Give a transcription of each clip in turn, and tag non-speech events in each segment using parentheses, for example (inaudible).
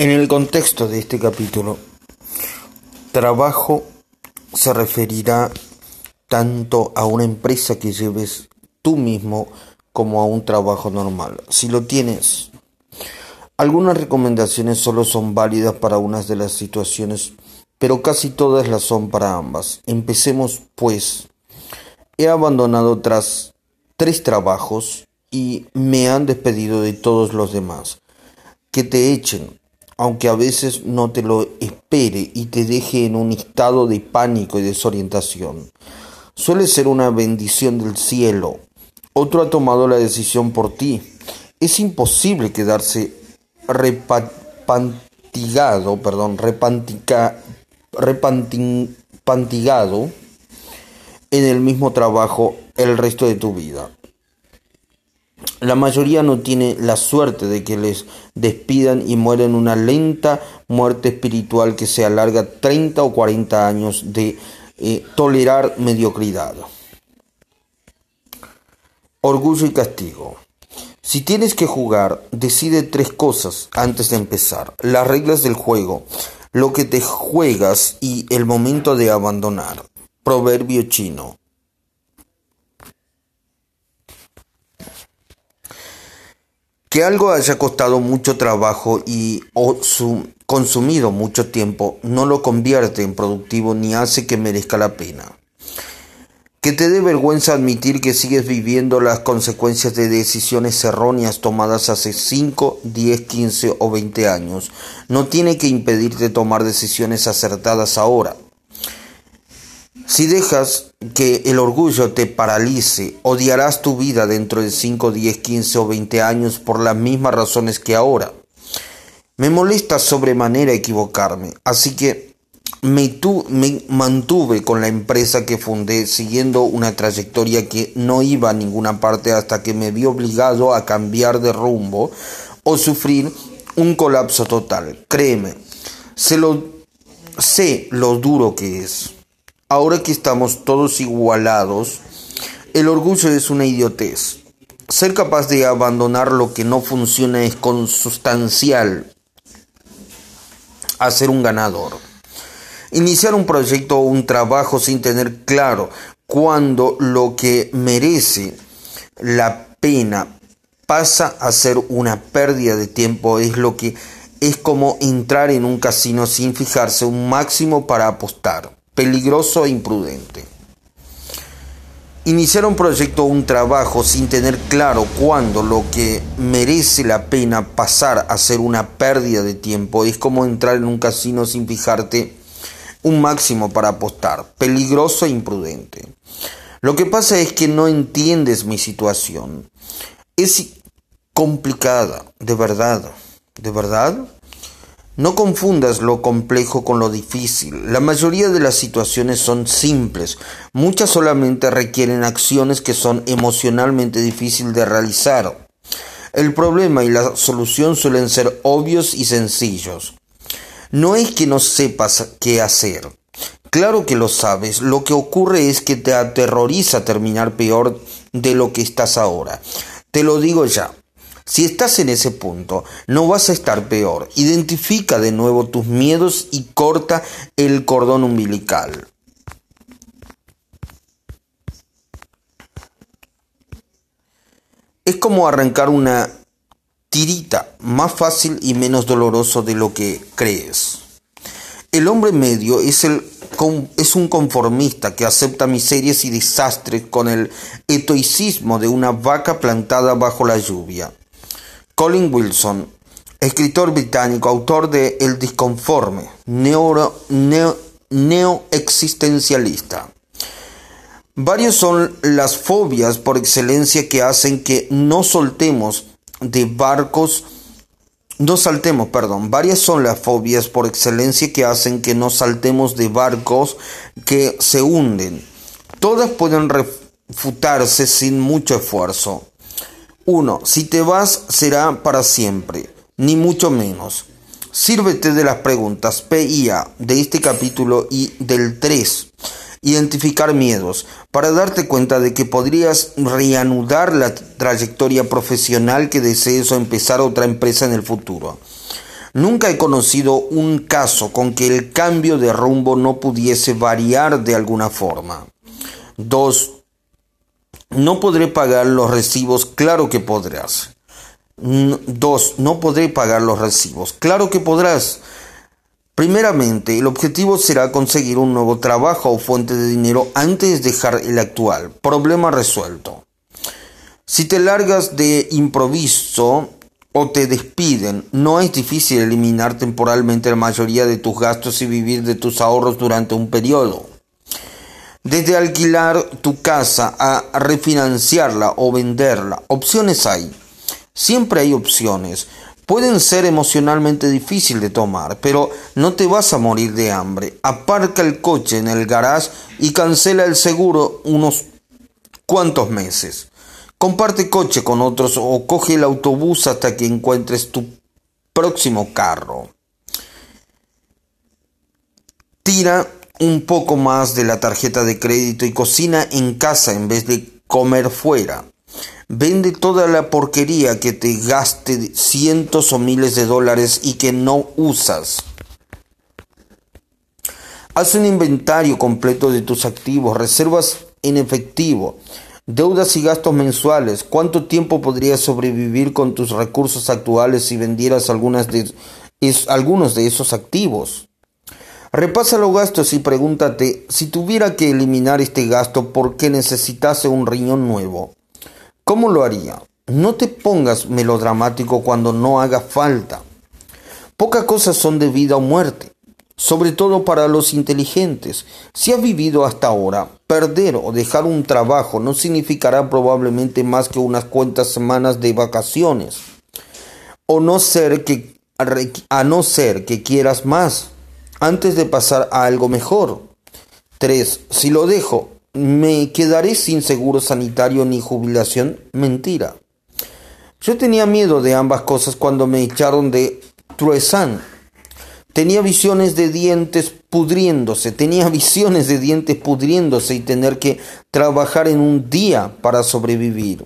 En el contexto de este capítulo, trabajo se referirá tanto a una empresa que lleves tú mismo como a un trabajo normal. Si lo tienes, algunas recomendaciones solo son válidas para unas de las situaciones, pero casi todas las son para ambas. Empecemos pues. He abandonado tras tres trabajos y me han despedido de todos los demás. Que te echen, aunque a veces no te lo espere y te deje en un estado de pánico y desorientación. Suele ser una bendición del cielo. Otro ha tomado la decisión por ti. Es imposible quedarse repantigado, perdón, repantica, en el mismo trabajo el resto de tu vida. La mayoría no tiene la suerte de que les despidan y mueren una lenta muerte espiritual que se alarga 30 o 40 años de eh, tolerar mediocridad. Orgullo y castigo. Si tienes que jugar, decide tres cosas antes de empezar. Las reglas del juego, lo que te juegas y el momento de abandonar. Proverbio chino. Que algo haya costado mucho trabajo y o su, consumido mucho tiempo no lo convierte en productivo ni hace que merezca la pena. Que te dé vergüenza admitir que sigues viviendo las consecuencias de decisiones erróneas tomadas hace 5, 10, 15 o 20 años no tiene que impedirte tomar decisiones acertadas ahora. Si dejas que el orgullo te paralice, odiarás tu vida dentro de 5, 10, 15 o 20 años por las mismas razones que ahora. Me molesta sobremanera equivocarme, así que me, me, mantuve con la empresa que fundé siguiendo una trayectoria que no iba a ninguna parte hasta que me vi obligado a cambiar de rumbo o sufrir un colapso total. Créeme, se lo, sé lo duro que es. Ahora que estamos todos igualados, el orgullo es una idiotez. Ser capaz de abandonar lo que no funciona es consustancial a ser un ganador. Iniciar un proyecto o un trabajo sin tener claro cuando lo que merece la pena pasa a ser una pérdida de tiempo es lo que es como entrar en un casino sin fijarse un máximo para apostar peligroso e imprudente. Iniciar un proyecto o un trabajo sin tener claro cuándo lo que merece la pena pasar a ser una pérdida de tiempo es como entrar en un casino sin fijarte un máximo para apostar, peligroso e imprudente. Lo que pasa es que no entiendes mi situación. Es complicada, de verdad, de verdad. No confundas lo complejo con lo difícil. La mayoría de las situaciones son simples. Muchas solamente requieren acciones que son emocionalmente difíciles de realizar. El problema y la solución suelen ser obvios y sencillos. No es que no sepas qué hacer. Claro que lo sabes. Lo que ocurre es que te aterroriza terminar peor de lo que estás ahora. Te lo digo ya. Si estás en ese punto, no vas a estar peor. Identifica de nuevo tus miedos y corta el cordón umbilical. Es como arrancar una tirita, más fácil y menos doloroso de lo que crees. El hombre medio es, el, es un conformista que acepta miserias y desastres con el etoicismo de una vaca plantada bajo la lluvia. Colin Wilson, escritor británico, autor de El disconforme, neoexistencialista. Varios son las fobias por excelencia que hacen que no soltemos de barcos, no saltemos, perdón, varias son las fobias por excelencia que hacen que no saltemos de barcos que se hunden. Todas pueden refutarse sin mucho esfuerzo. 1. Si te vas será para siempre, ni mucho menos. Sírvete de las preguntas P y A de este capítulo y del 3. Identificar miedos, para darte cuenta de que podrías reanudar la trayectoria profesional que desees o empezar otra empresa en el futuro. Nunca he conocido un caso con que el cambio de rumbo no pudiese variar de alguna forma. 2. No podré pagar los recibos, claro que podrás. 2. No podré pagar los recibos, claro que podrás. Primeramente, el objetivo será conseguir un nuevo trabajo o fuente de dinero antes de dejar el actual. Problema resuelto. Si te largas de improviso o te despiden, no es difícil eliminar temporalmente la mayoría de tus gastos y vivir de tus ahorros durante un periodo. Desde alquilar tu casa a refinanciarla o venderla, opciones hay. Siempre hay opciones pueden ser emocionalmente difícil de tomar, pero no te vas a morir de hambre. Aparca el coche en el garage y cancela el seguro unos cuantos meses. Comparte coche con otros o coge el autobús hasta que encuentres tu próximo carro. Tira un poco más de la tarjeta de crédito y cocina en casa en vez de comer fuera. Vende toda la porquería que te gaste cientos o miles de dólares y que no usas. Haz un inventario completo de tus activos, reservas en efectivo, deudas y gastos mensuales. ¿Cuánto tiempo podrías sobrevivir con tus recursos actuales si vendieras algunas de, algunos de esos activos? Repasa los gastos y pregúntate si tuviera que eliminar este gasto, ¿por qué necesitase un riñón nuevo? ¿Cómo lo haría? No te pongas melodramático cuando no haga falta. Pocas cosas son de vida o muerte, sobre todo para los inteligentes. Si has vivido hasta ahora, perder o dejar un trabajo no significará probablemente más que unas cuantas semanas de vacaciones. O no ser que, a no ser que quieras más, antes de pasar a algo mejor. 3. Si lo dejo, ¿Me quedaré sin seguro sanitario ni jubilación? Mentira. Yo tenía miedo de ambas cosas cuando me echaron de Truesan. Tenía visiones de dientes pudriéndose, tenía (laughs) visiones de dientes pudriéndose y tener que trabajar en un día para sobrevivir.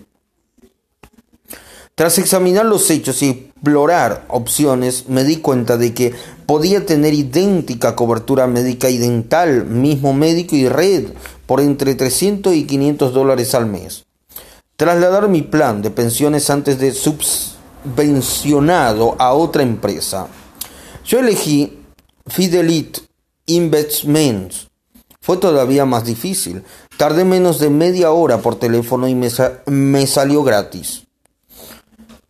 Tras examinar los hechos y explorar opciones, me di cuenta de que podía tener idéntica cobertura médica y dental, mismo médico y red, por entre 300 y 500 dólares al mes. Trasladar mi plan de pensiones antes de subvencionado a otra empresa. Yo elegí Fidelit Investments. Fue todavía más difícil. Tardé menos de media hora por teléfono y me salió gratis.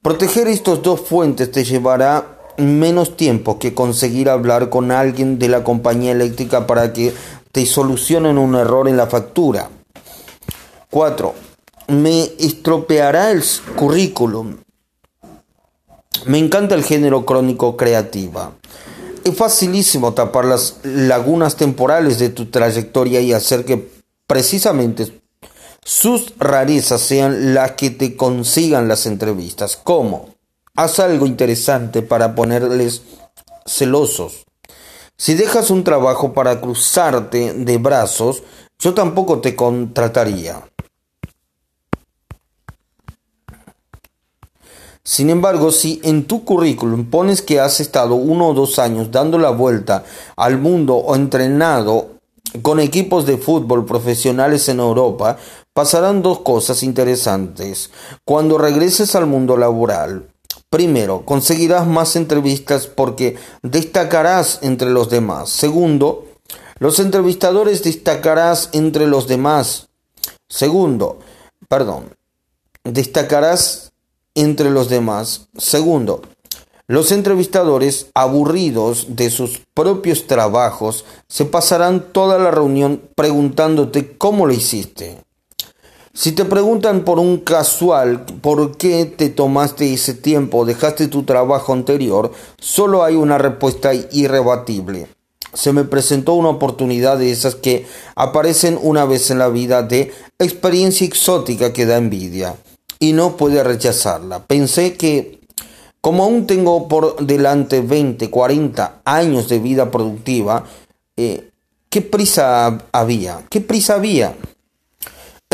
Proteger estos dos fuentes te llevará menos tiempo que conseguir hablar con alguien de la compañía eléctrica para que te solucionen un error en la factura. 4. Me estropeará el currículum. Me encanta el género crónico creativa. Es facilísimo tapar las lagunas temporales de tu trayectoria y hacer que precisamente sus rarezas sean las que te consigan las entrevistas. ¿Cómo? Haz algo interesante para ponerles celosos. Si dejas un trabajo para cruzarte de brazos, yo tampoco te contrataría. Sin embargo, si en tu currículum pones que has estado uno o dos años dando la vuelta al mundo o entrenado con equipos de fútbol profesionales en Europa, pasarán dos cosas interesantes. Cuando regreses al mundo laboral, primero, conseguirás más entrevistas porque destacarás entre los demás. Segundo, los entrevistadores destacarás entre los demás. Segundo, perdón, destacarás entre los demás. Segundo, los entrevistadores, aburridos de sus propios trabajos, se pasarán toda la reunión preguntándote cómo lo hiciste. Si te preguntan por un casual por qué te tomaste ese tiempo, dejaste tu trabajo anterior, solo hay una respuesta irrebatible. Se me presentó una oportunidad de esas que aparecen una vez en la vida de experiencia exótica que da envidia y no puede rechazarla. Pensé que como aún tengo por delante 20, 40 años de vida productiva, eh, ¿qué prisa había? ¿Qué prisa había?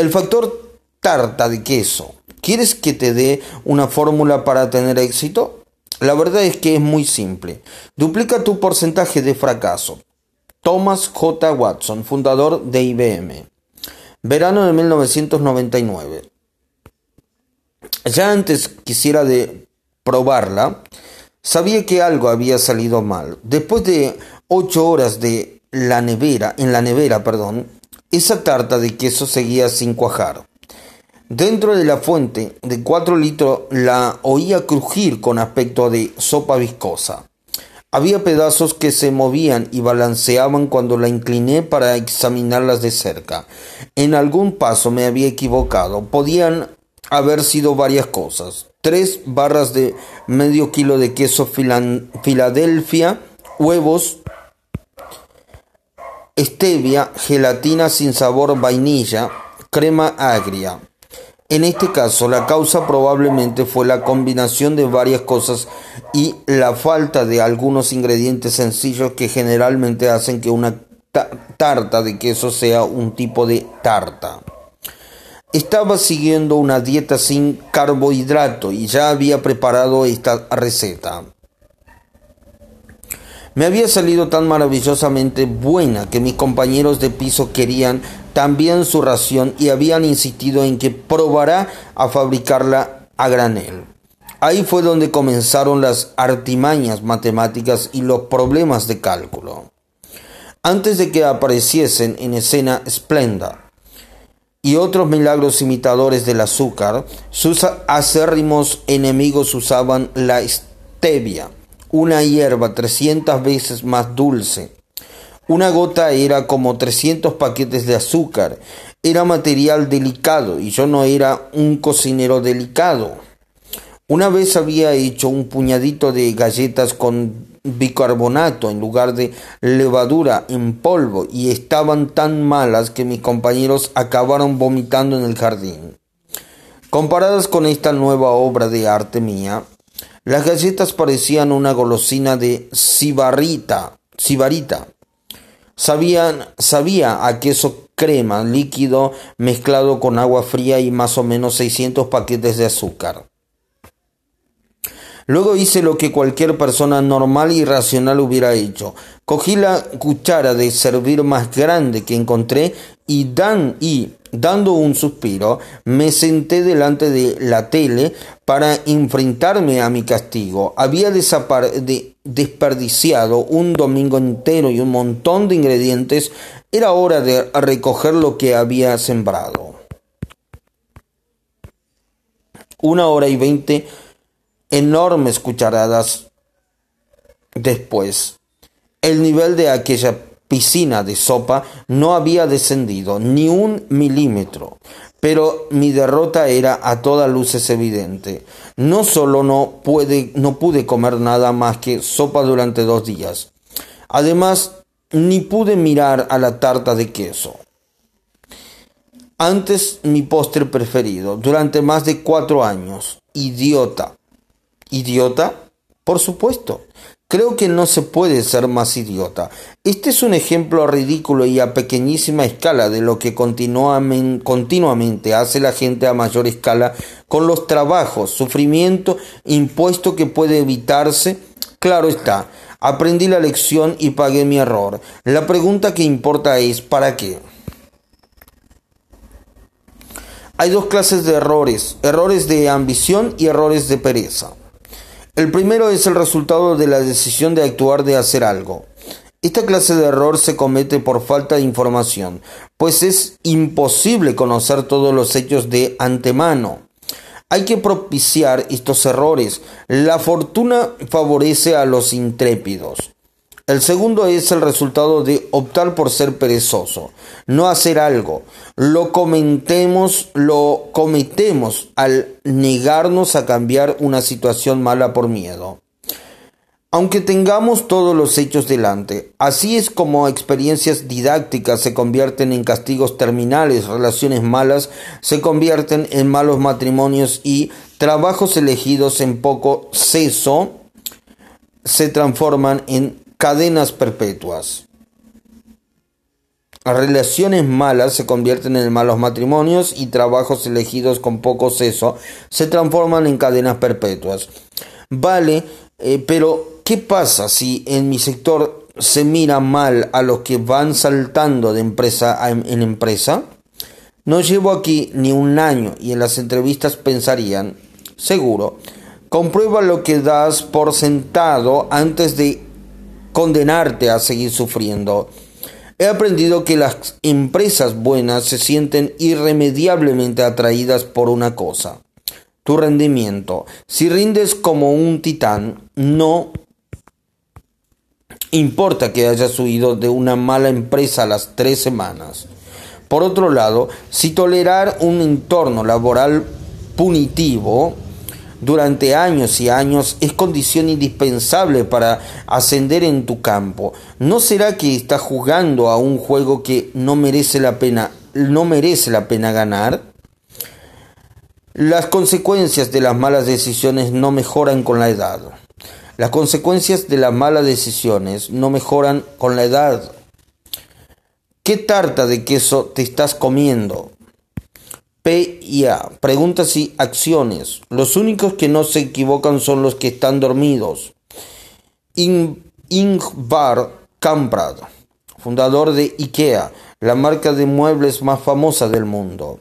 El factor tarta de queso. ¿Quieres que te dé una fórmula para tener éxito? La verdad es que es muy simple. Duplica tu porcentaje de fracaso. Thomas J. Watson, fundador de IBM. Verano de 1999. Ya antes quisiera de probarla, sabía que algo había salido mal. Después de ocho horas de la nevera, en la nevera, perdón, esa tarta de queso seguía sin cuajar. Dentro de la fuente de cuatro litros la oía crujir con aspecto de sopa viscosa. Había pedazos que se movían y balanceaban cuando la incliné para examinarlas de cerca. En algún paso me había equivocado. Podían haber sido varias cosas. Tres barras de medio kilo de queso Filadelfia, huevos, stevia, gelatina sin sabor vainilla, crema agria. En este caso, la causa probablemente fue la combinación de varias cosas y la falta de algunos ingredientes sencillos que generalmente hacen que una tarta de queso sea un tipo de tarta. Estaba siguiendo una dieta sin carbohidrato y ya había preparado esta receta. Me había salido tan maravillosamente buena que mis compañeros de piso querían también su ración y habían insistido en que probará a fabricarla a granel. Ahí fue donde comenzaron las artimañas matemáticas y los problemas de cálculo. Antes de que apareciesen en escena Splenda y otros milagros imitadores del azúcar, sus acérrimos enemigos usaban la stevia una hierba 300 veces más dulce. Una gota era como 300 paquetes de azúcar. Era material delicado y yo no era un cocinero delicado. Una vez había hecho un puñadito de galletas con bicarbonato en lugar de levadura en polvo y estaban tan malas que mis compañeros acabaron vomitando en el jardín. Comparadas con esta nueva obra de arte mía, las galletas parecían una golosina de sibarita. Sabían, sabía a queso crema líquido mezclado con agua fría y más o menos 600 paquetes de azúcar. Luego hice lo que cualquier persona normal y racional hubiera hecho. Cogí la cuchara de servir más grande que encontré y, dan, y dando un suspiro, me senté delante de la tele para enfrentarme a mi castigo. Había desperdiciado un domingo entero y un montón de ingredientes. Era hora de recoger lo que había sembrado. Una hora y veinte enormes cucharadas después. El nivel de aquella piscina de sopa no había descendido ni un milímetro, pero mi derrota era a todas luces evidente. No solo no, no pude comer nada más que sopa durante dos días, además ni pude mirar a la tarta de queso. Antes mi postre preferido, durante más de cuatro años. Idiota. ¿Idiota? Por supuesto. Creo que no se puede ser más idiota. Este es un ejemplo ridículo y a pequeñísima escala de lo que continuamente hace la gente a mayor escala con los trabajos, sufrimiento, impuesto que puede evitarse. Claro está, aprendí la lección y pagué mi error. La pregunta que importa es ¿para qué? Hay dos clases de errores, errores de ambición y errores de pereza. El primero es el resultado de la decisión de actuar de hacer algo. Esta clase de error se comete por falta de información, pues es imposible conocer todos los hechos de antemano. Hay que propiciar estos errores. La fortuna favorece a los intrépidos. El segundo es el resultado de optar por ser perezoso, no hacer algo. Lo comentemos, lo cometemos al negarnos a cambiar una situación mala por miedo. Aunque tengamos todos los hechos delante, así es como experiencias didácticas se convierten en castigos terminales, relaciones malas se convierten en malos matrimonios y trabajos elegidos en poco ceso se transforman en cadenas perpetuas. Relaciones malas se convierten en malos matrimonios y trabajos elegidos con poco seso se transforman en cadenas perpetuas. Vale Eh, pero, ¿qué pasa si en mi sector se mira mal a los que van saltando de empresa en empresa? No llevo aquí ni un año y en las entrevistas pensarían, seguro, comprueba lo que das por sentado antes de condenarte a seguir sufriendo. He aprendido que las empresas buenas se sienten irremediablemente atraídas por una cosa, tu rendimiento. Si rindes como un titán, no importa que hayas huido de una mala empresa a las tres semanas. Por otro lado, si tolerar un entorno laboral punitivo durante años y años es condición indispensable para ascender en tu campo. ¿No será que estás jugando a un juego que no merece la pena, no merece la pena ganar? Las consecuencias de las malas decisiones no mejoran con la edad. Las consecuencias de las malas decisiones no mejoran con la edad. ¿Qué tarta de queso te estás comiendo? P y A. Preguntas y acciones. Los únicos que no se equivocan son los que están dormidos. Ingvar Kamprad, fundador de IKEA, la marca de muebles más famosa del mundo.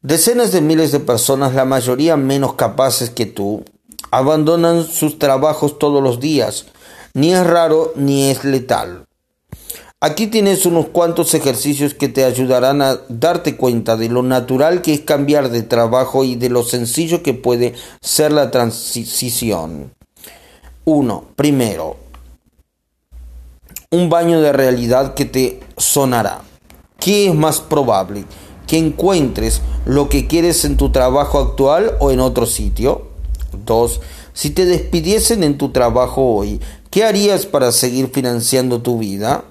Decenas de miles de personas, la mayoría menos capaces que tú, abandonan sus trabajos todos los días. Ni es raro ni es letal. Aquí tienes unos cuantos ejercicios que te ayudarán a darte cuenta de lo natural que es cambiar de trabajo y de lo sencillo que puede ser la transición. 1. Primero, un baño de realidad que te sonará. ¿Qué es más probable? ¿Que encuentres lo que quieres en tu trabajo actual o en otro sitio? 2. Si te despidiesen en tu trabajo hoy, ¿qué harías para seguir financiando tu vida?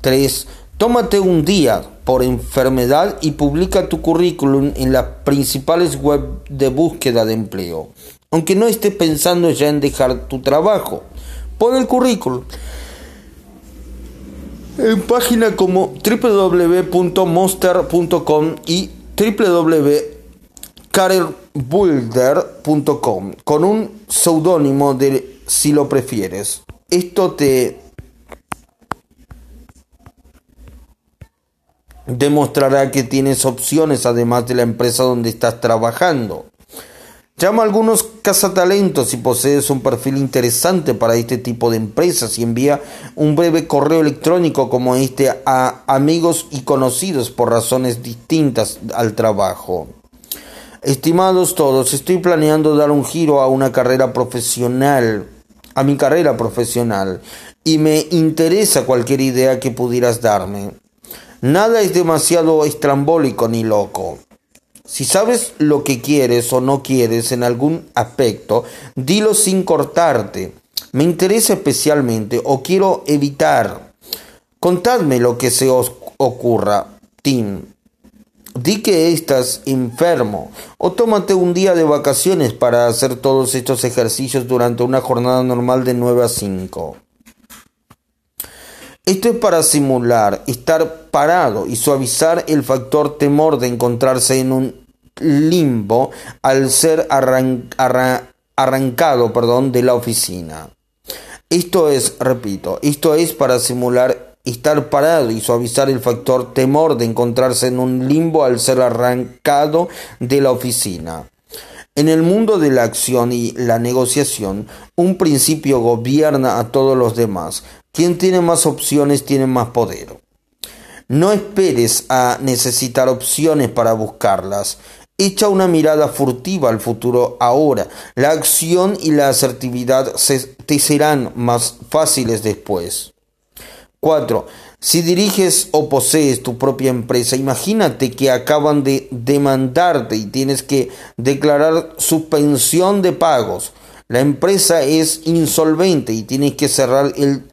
3. Tómate un día por enfermedad y publica tu currículum en las principales web de búsqueda de empleo. Aunque no estés pensando ya en dejar tu trabajo, pon el currículum en páginas como www.monster.com y www.careerbuilder.com con un seudónimo de si lo prefieres. Esto te demostrará que tienes opciones además de la empresa donde estás trabajando. Llama a algunos cazatalentos si posees un perfil interesante para este tipo de empresas y envía un breve correo electrónico como este a amigos y conocidos por razones distintas al trabajo. Estimados todos, estoy planeando dar un giro a una carrera profesional, a mi carrera profesional, y me interesa cualquier idea que pudieras darme. Nada es demasiado estrambólico ni loco. Si sabes lo que quieres o no quieres en algún aspecto, dilo sin cortarte. Me interesa especialmente o quiero evitar. Contadme lo que se os ocurra, Tim. Di que estás enfermo o tómate un día de vacaciones para hacer todos estos ejercicios durante una jornada normal de 9 a 5. Esto es para simular, estar parado y suavizar el factor temor de encontrarse en un limbo al ser arrancado perdón, de la oficina. Esto es, repito, esto es para simular estar parado y suavizar el factor temor de encontrarse en un limbo al ser arrancado de la oficina. En el mundo de la acción y la negociación, un principio gobierna a todos los demás, quien tiene más opciones tiene más poder. No esperes a necesitar opciones para buscarlas. Echa una mirada furtiva al futuro ahora. La acción y la asertividad te serán más fáciles después. 4. Si diriges o posees tu propia empresa, imagínate que acaban de demandarte y tienes que declarar suspensión de pagos la empresa es insolvente y tienes que cerrar el,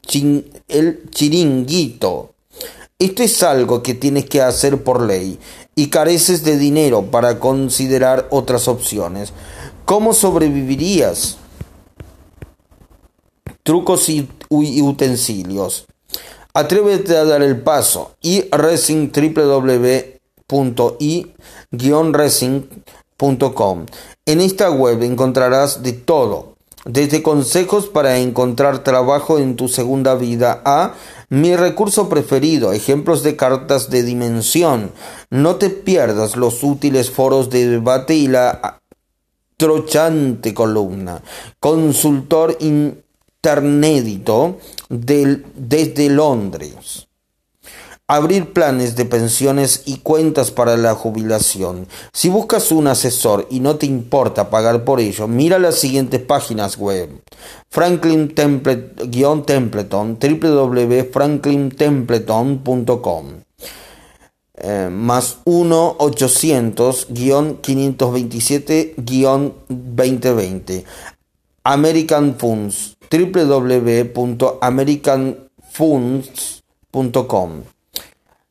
el chiringuito. Esto es algo que tienes que hacer por ley y careces de dinero para considerar otras opciones. ¿Cómo sobrevivirías? Trucos y, utensilios. Atrévete a dar el paso. y racing www.i-racing en esta web encontrarás de todo. Desde consejos para encontrar trabajo en tu segunda vida a mi recurso preferido, ejemplos de cartas de dimensión. No te pierdas los útiles foros de debate y la trochante columna. Consultor internédito desde Londres abrir planes de pensiones y cuentas para la jubilación. Si buscas un asesor y no te importa pagar por ello, mira las siguientes páginas web. Franklin Templeton, www.franklintempleton.com eh, más 1-800-527-2020 American Funds www.americanfunds.com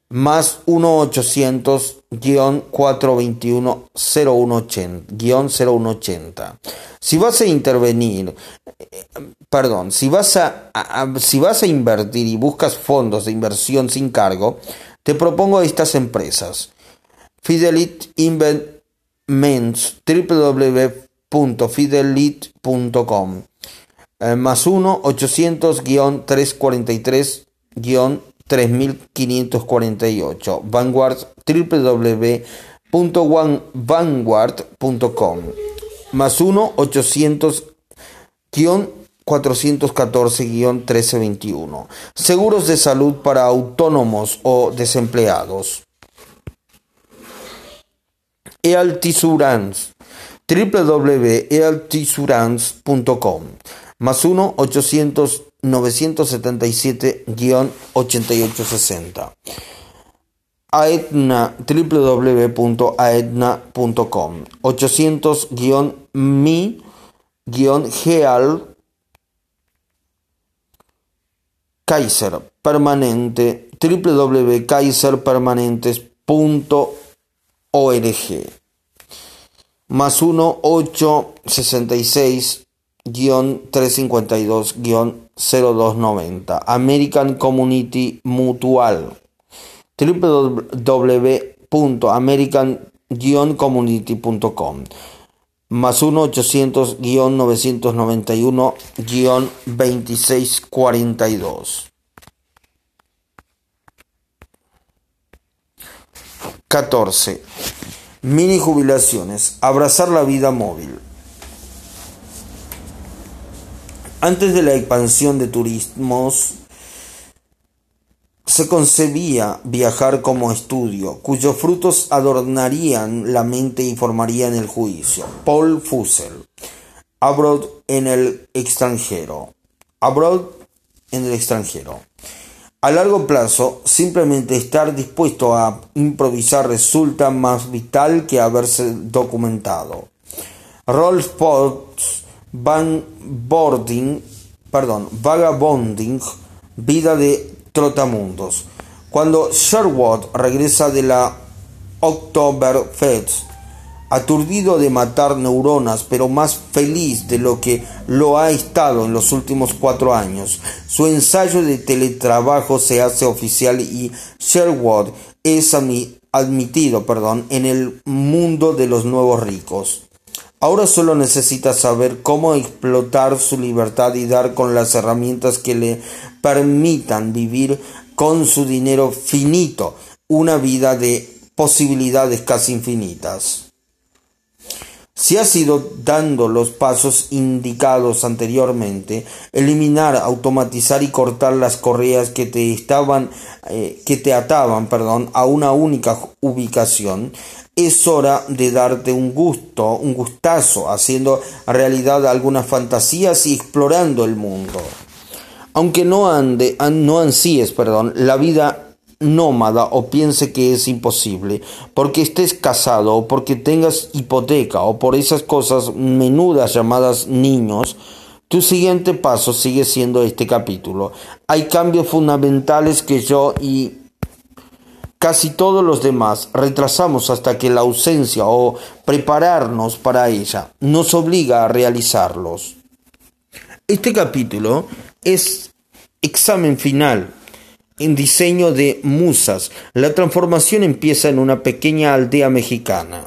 más 1-800-421-0180. Si vas a intervenir, eh, perdón, si vas a, si vas a invertir y buscas fondos de inversión sin cargo, te propongo estas empresas. Fidelit Investments, www.fidelit.com, eh, más 1-800-343- 3548. Vanguard www.vanguard.com más 1 800 414-1321. Seguros de salud para autónomos o desempleados. Ealtisurance www.ealtisurance.com más 1 800 977-8860. Aetna, www.aetna.com 800-mi-geal Kaiser permanente www.kaiserpermanentes.org más 1 866 352-0290 American Community Mutual www.american-community.com más 1-800-991-2642 14. Mini jubilaciones. Abrazar la vida móvil. Antes de la expansión de turismos, se concebía viajar como estudio, cuyos frutos adornarían la mente y formarían el juicio. Paul Fussell. Abroad en el extranjero. Abroad en el extranjero. A largo plazo, simplemente estar dispuesto a improvisar resulta más vital que haberse documentado. Rolf Potts Van perdón, Vagabonding, Vida de Trotamundos. Cuando Sherwood regresa de la Oktoberfest, aturdido de matar neuronas, pero más feliz de lo que lo ha estado en los últimos cuatro años. Su ensayo de teletrabajo se hace oficial y Sherwood es admitido perdón, en el mundo de los nuevos ricos. Ahora solo necesita saber cómo explotar su libertad y dar con las herramientas que le permitan vivir con su dinero finito una vida de posibilidades casi infinitas. Si has ido dando los pasos indicados anteriormente, eliminar, automatizar y cortar las correas que te estaban, eh, que te ataban, perdón, a una única ubicación, es hora de darte un gusto, un gustazo, haciendo realidad algunas fantasías y explorando el mundo. Aunque no ande, no ansíes, perdón, la vida nómada o piense que es imposible, porque estés casado o porque tengas hipoteca o por esas cosas menudas llamadas niños, tu siguiente paso sigue siendo este capítulo. Hay cambios fundamentales que yo y Casi todos los demás retrasamos hasta que la ausencia o prepararnos para ella nos obliga a realizarlos. Este capítulo es examen final en diseño de musas. La transformación empieza en una pequeña aldea mexicana.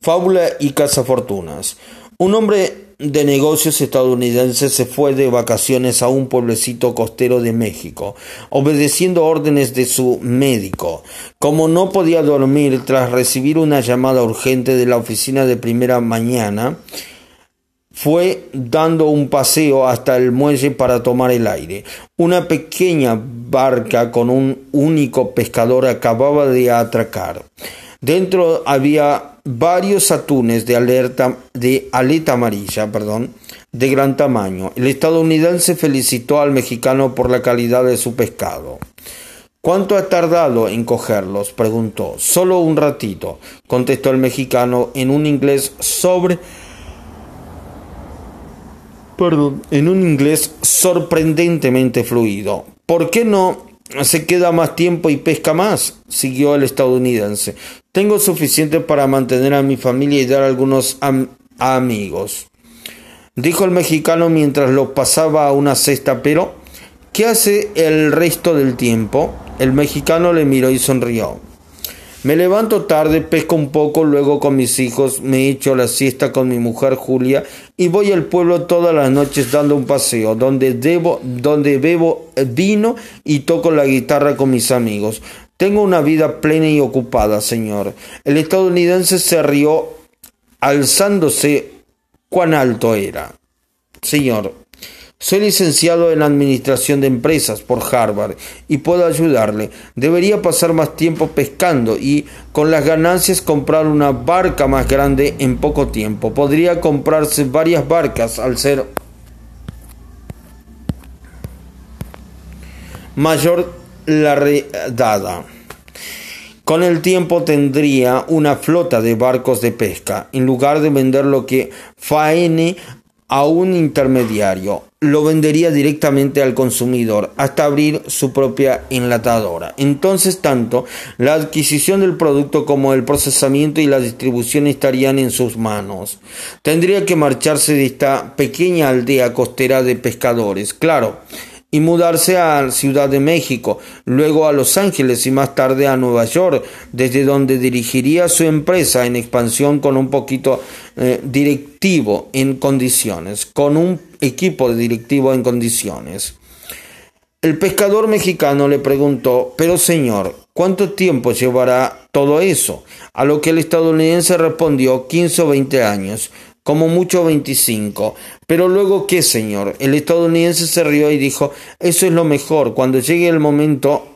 Fábula y cazafortunas. Un hombre de negocios estadounidense se fue de vacaciones a un pueblecito costero de México, obedeciendo órdenes de su médico. Como no podía dormir tras recibir una llamada urgente de la oficina de primera mañana, fue dando un paseo hasta el muelle para tomar el aire. Una pequeña barca con un único pescador acababa de atracar. Dentro había varios atunes de, alerta, de aleta amarilla, perdón, de gran tamaño. El estadounidense felicitó al mexicano por la calidad de su pescado. ¿Cuánto ha tardado en cogerlos? preguntó. Solo un ratito, contestó el mexicano en un inglés sobre perdón, en un inglés sorprendentemente fluido. ¿Por qué no se queda más tiempo y pesca más, siguió el estadounidense. Tengo suficiente para mantener a mi familia y dar algunos amigos. Dijo el mexicano mientras lo pasaba a una cesta, pero ¿qué hace el resto del tiempo? El mexicano le miró y sonrió. Me levanto tarde, pesco un poco, luego con mis hijos me echo la siesta con mi mujer Julia y voy al pueblo todas las noches dando un paseo, donde, debo, donde bebo vino y toco la guitarra con mis amigos. Tengo una vida plena y ocupada, señor. El estadounidense se rió alzándose cuán alto era. Señor, soy licenciado en Administración de Empresas por Harvard y puedo ayudarle. Debería pasar más tiempo pescando y con las ganancias comprar una barca más grande en poco tiempo. Podría comprarse varias barcas al ser mayor la redada. Con el tiempo tendría una flota de barcos de pesca, en lugar de vender lo que faene a un intermediario, lo vendería directamente al consumidor hasta abrir su propia enlatadora. Entonces, tanto la adquisición del producto como el procesamiento y la distribución estarían en sus manos. Tendría que marcharse de esta pequeña aldea costera de pescadores. Claro, y mudarse a Ciudad de México, luego a Los Ángeles y más tarde a Nueva York, desde donde dirigiría su empresa en expansión con un poquito eh, directivo en condiciones, con un equipo de directivo en condiciones. El pescador mexicano le preguntó, pero señor, ¿cuánto tiempo llevará todo eso? A lo que el estadounidense respondió 15 o 20 años como mucho 25. Pero luego, ¿qué, señor? El estadounidense se rió y dijo, eso es lo mejor, cuando llegue el momento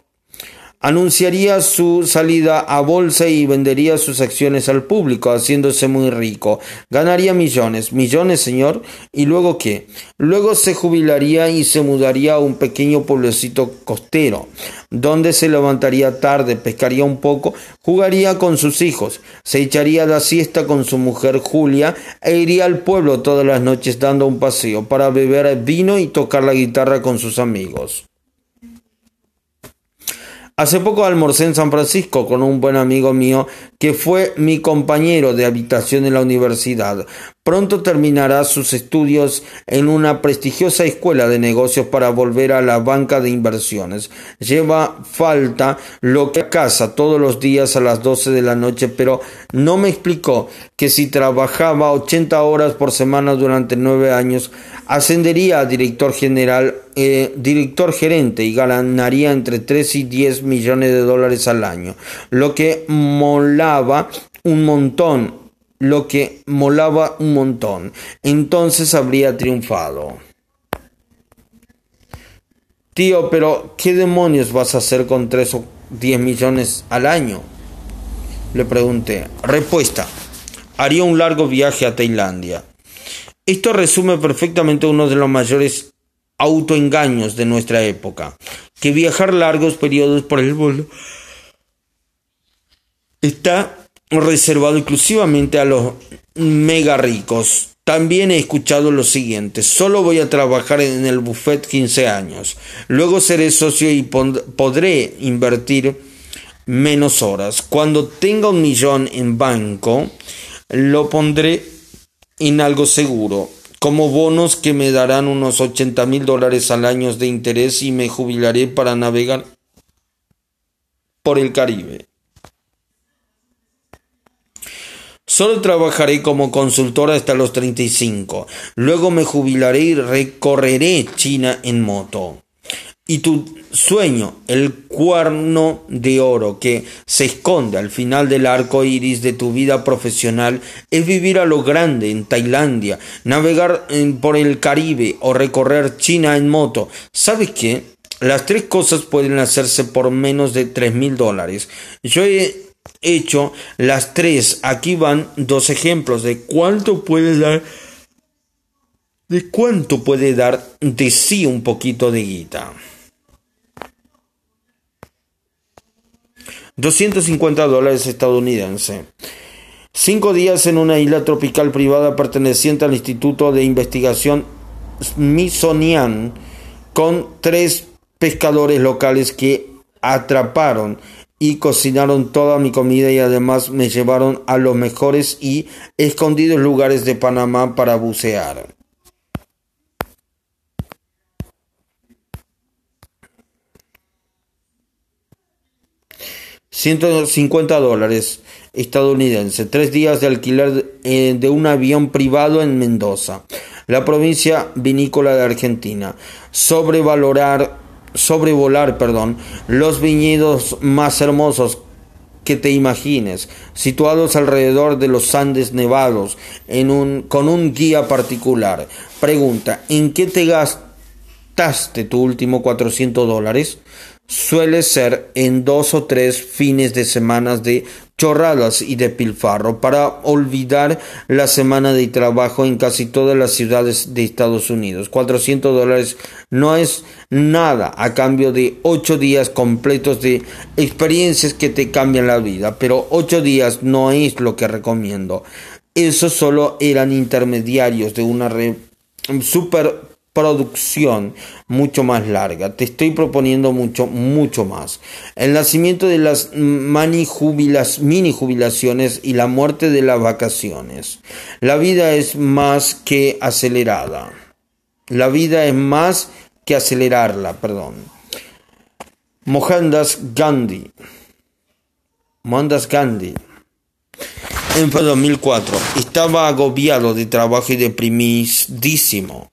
anunciaría su salida a bolsa y vendería sus acciones al público, haciéndose muy rico. Ganaría millones, millones, señor. ¿Y luego qué? Luego se jubilaría y se mudaría a un pequeño pueblecito costero, donde se levantaría tarde, pescaría un poco, jugaría con sus hijos, se echaría la siesta con su mujer Julia e iría al pueblo todas las noches dando un paseo para beber vino y tocar la guitarra con sus amigos. Hace poco almorcé en San Francisco con un buen amigo mío que fue mi compañero de habitación en la universidad. Pronto terminará sus estudios en una prestigiosa escuela de negocios para volver a la banca de inversiones. Lleva falta lo que casa todos los días a las 12 de la noche, pero no me explicó que si trabajaba 80 horas por semana durante nueve años, ascendería a director general, eh, director gerente y ganaría entre 3 y 10 millones de dólares al año, lo que molaba un montón, lo que molaba un montón. Entonces habría triunfado. Tío, pero ¿qué demonios vas a hacer con 3 o 10 millones al año? Le pregunté. Respuesta. Haría un largo viaje a Tailandia esto resume perfectamente uno de los mayores autoengaños de nuestra época, que viajar largos periodos por el mundo está reservado exclusivamente a los mega ricos. También he escuchado lo siguiente, solo voy a trabajar en el buffet 15 años, luego seré socio y podré invertir menos horas. Cuando tenga un millón en banco, lo pondré en algo seguro, como bonos que me darán unos 80 mil dólares al año de interés y me jubilaré para navegar por el Caribe. Solo trabajaré como consultora hasta los 35. Luego me jubilaré y recorreré China en moto. Y tu sueño, el cuerno de oro que se esconde al final del arco iris de tu vida profesional, es vivir a lo grande en Tailandia, navegar por el Caribe o recorrer China en moto. ¿Sabes qué? Las tres cosas pueden hacerse por menos de tres mil dólares. Yo he hecho las tres. Aquí van dos ejemplos de cuánto puede dar de cuánto puede dar de sí un poquito de guita. 250 dólares estadounidenses. Cinco días en una isla tropical privada perteneciente al Instituto de Investigación Smithsonian con tres pescadores locales que atraparon y cocinaron toda mi comida y además me llevaron a los mejores y escondidos lugares de Panamá para bucear. 150 dólares estadounidenses, tres días de alquiler eh, de un avión privado en Mendoza, la provincia vinícola de Argentina. Sobrevalorar, sobrevolar, perdón, los viñedos más hermosos que te imagines, situados alrededor de los Andes nevados, en un, con un guía particular. Pregunta, ¿en qué te gastaste tu último 400 dólares? suele ser en dos o tres fines de semanas de chorradas y de pilfarro para olvidar la semana de trabajo en casi todas las ciudades de Estados Unidos. 400 dólares no es nada a cambio de ocho días completos de experiencias que te cambian la vida, pero ocho días no es lo que recomiendo. Esos solo eran intermediarios de una super producción mucho más larga. Te estoy proponiendo mucho, mucho más. El nacimiento de las mini jubilaciones y la muerte de las vacaciones. La vida es más que acelerada. La vida es más que acelerarla, perdón. Mohandas Gandhi. Mohandas Gandhi. En 2004 estaba agobiado de trabajo y deprimidísimo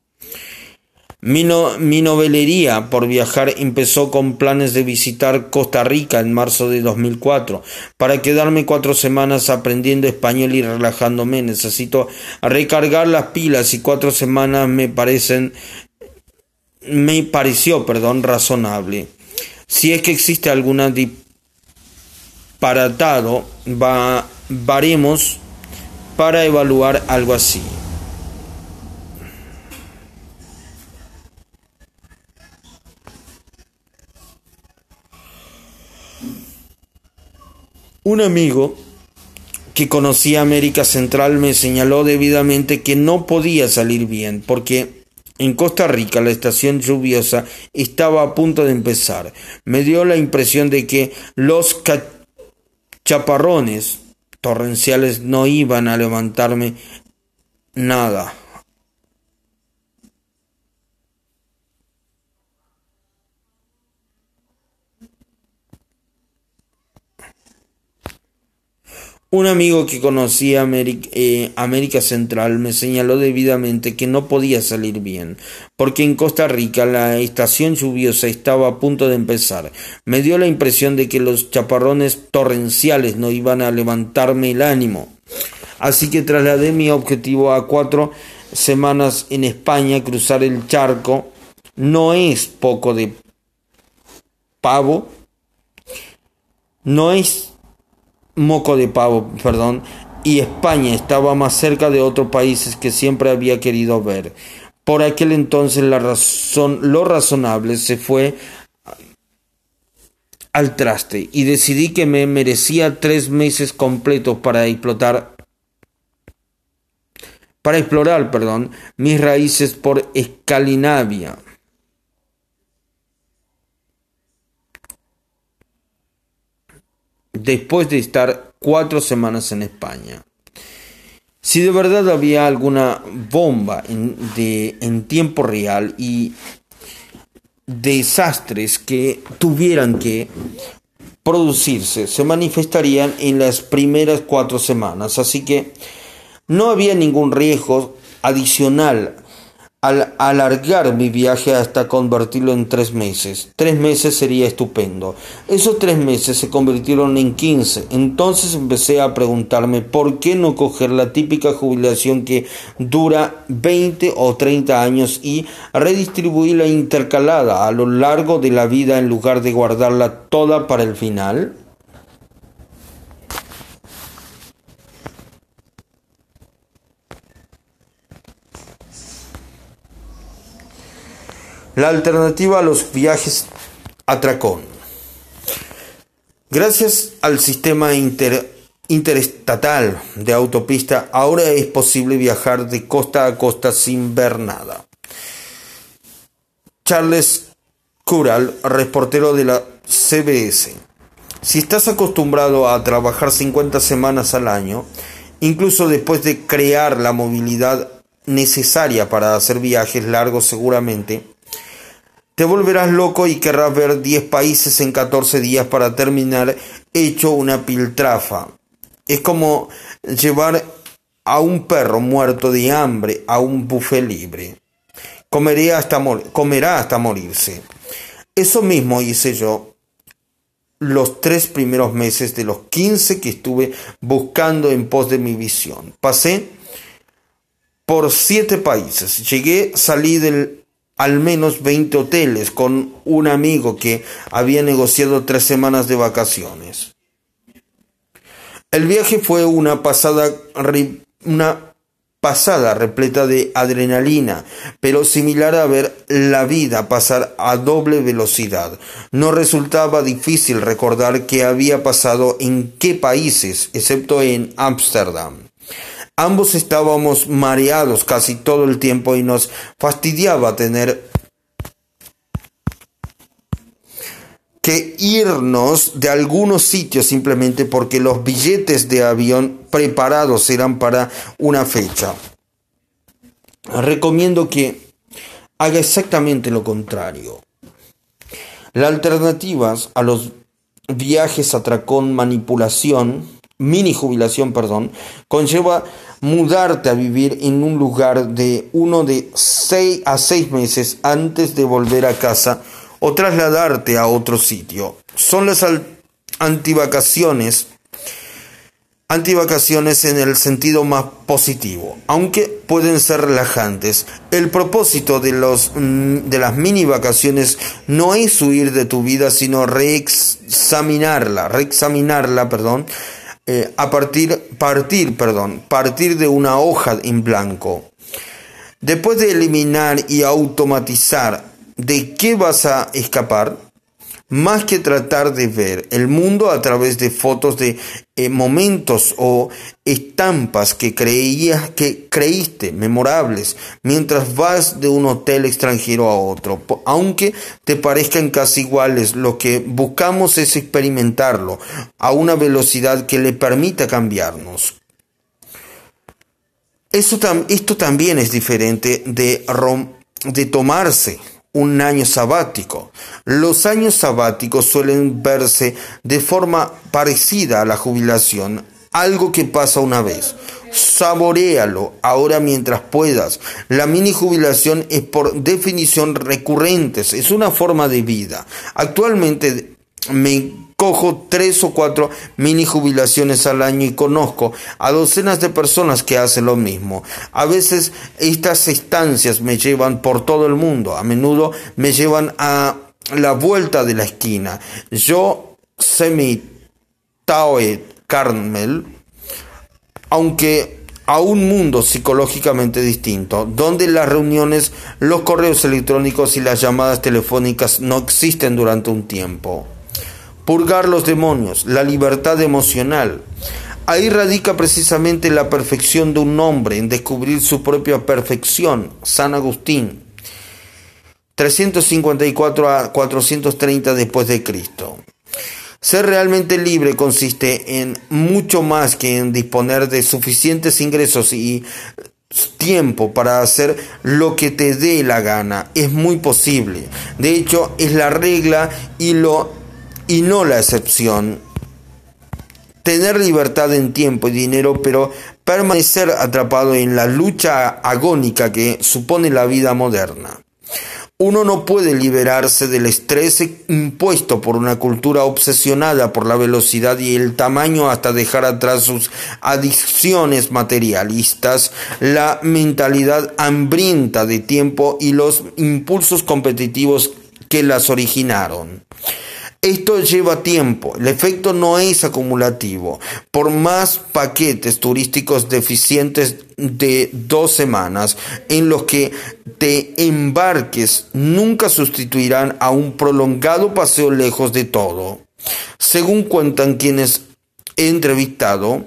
mi, novelería por viajar empezó con planes de visitar Costa Rica en marzo de 2004 para quedarme cuatro semanas aprendiendo español y relajándome. Necesito recargar las pilas y cuatro semanas me parecen me pareció, perdón, razonable. Si es que existe alguna disparatado, va, varemos para evaluar algo así. Un amigo que conocía América Central me señaló debidamente que no podía salir bien porque en Costa Rica la estación lluviosa estaba a punto de empezar. Me dio la impresión de que los chaparrones torrenciales no iban a levantarme nada. Un amigo que conocía eh, América, Central me señaló debidamente que no podía salir bien, porque en Costa Rica la estación lluviosa estaba a punto de empezar. Me dio la impresión de que los chaparrones torrenciales no iban a levantarme el ánimo. Así que trasladé mi objetivo a cuatro semanas en España, cruzar el charco. No es poco de pavo, no es moco de pavo, perdón, y España estaba más cerca de otros países que siempre había querido ver. Por aquel entonces la razón, lo razonable se fue al traste y decidí que me merecía tres meses completos para explotar para explorar, perdón, mis raíces por Escalinavia. Después de estar cuatro semanas en España. Si de verdad había alguna bomba en, tiempo real y desastres que tuvieran que producirse se manifestarían en las primeras cuatro semanas, así que no había ningún riesgo adicional al alargar mi viaje hasta convertirlo en tres meses. Tres meses sería estupendo. Esos tres meses se convirtieron en quince. Entonces empecé a preguntarme por qué no coger la típica jubilación que dura 20 o 30 años y redistribuirla intercalada a lo largo de la vida en lugar de guardarla toda para el final. La alternativa a los viajes a Tracón. Gracias al sistema interestatal de autopista, ahora es posible viajar de costa a costa sin ver nada. Charles Cural, reportero de la CBS. Si estás acostumbrado a trabajar 50 semanas al año, incluso después de crear la movilidad necesaria para hacer viajes largos seguramente, te volverás loco y querrás ver 10 países en 14 días para terminar hecho una piltrafa. Es como llevar a un perro muerto de hambre a un buffet libre. Comeré hasta comerá hasta morirse. Eso mismo hice yo los tres primeros meses de los 15 que estuve buscando en pos de mi visión. Pasé por siete países. Llegué, salí del al menos 20 hoteles con un amigo que había negociado tres semanas de vacaciones. El viaje fue una pasada, una pasada repleta de adrenalina, pero similar a ver la vida pasar a doble velocidad. No resultaba difícil recordar qué había pasado en qué países, excepto en Ámsterdam. Ambos estábamos mareados casi todo el tiempo y nos fastidiaba tener que irnos de algunos sitios simplemente porque los billetes de avión preparados eran para una fecha. Recomiendo que haga exactamente lo contrario. Las alternativas a los viajes a tracón manipulación mini jubilación, perdón, conlleva mudarte a vivir en un lugar de uno de seis a seis meses antes de volver a casa o trasladarte a otro sitio. Son las antivacaciones antivacaciones en el sentido más positivo, aunque pueden ser relajantes. El propósito de, los, mm, de las mini vacaciones no es huir de tu vida, sino reexaminarla, reexaminarla, perdón, eh, a partir, partir, perdón, partir de una hoja en blanco. Después de eliminar y automatizar de qué vas a escapar, más que tratar de ver el mundo a través de fotos de eh, momentos o estampas que creías que creíste memorables mientras vas de un hotel extranjero a otro aunque te parezcan casi iguales. Lo que buscamos es experimentarlo a una velocidad que le permita cambiarnos. Esto también es diferente de, de tomarse un año sabático. Los años sabáticos suelen verse de forma parecida a la jubilación, algo que pasa una vez. Saboréalo ahora mientras puedas. La mini jubilación es por definición recurrente, es una forma de vida. Actualmente me cojo tres o cuatro mini jubilaciones al año y conozco a docenas de personas que hacen lo mismo. A veces estas estancias me llevan por todo el mundo, a menudo me llevan a la vuelta de la esquina. Yo, Semi Taoe Carmel, aunque a un mundo psicológicamente distinto, donde las reuniones, los correos electrónicos y las llamadas telefónicas no existen durante un tiempo purgar los demonios, la libertad emocional. Ahí radica precisamente la perfección de un hombre, en descubrir su propia perfección. San Agustín, 354 a 430 después de Cristo. Ser realmente libre consiste en mucho más que en disponer de suficientes ingresos y tiempo para hacer lo que te dé la gana. Es muy posible. De hecho, es la regla y lo y no la excepción. Tener libertad en tiempo y dinero, pero permanecer atrapado en la lucha agónica que supone la vida moderna. Uno no puede liberarse del estrés impuesto por una cultura obsesionada por la velocidad y el tamaño hasta dejar atrás sus adicciones materialistas, la mentalidad hambrienta de tiempo y los impulsos competitivos que las originaron. Esto lleva tiempo, el efecto no es acumulativo. Por más paquetes turísticos deficientes de dos semanas en los que te embarques, nunca sustituirán a un prolongado paseo lejos de todo. Según cuentan quienes he entrevistado,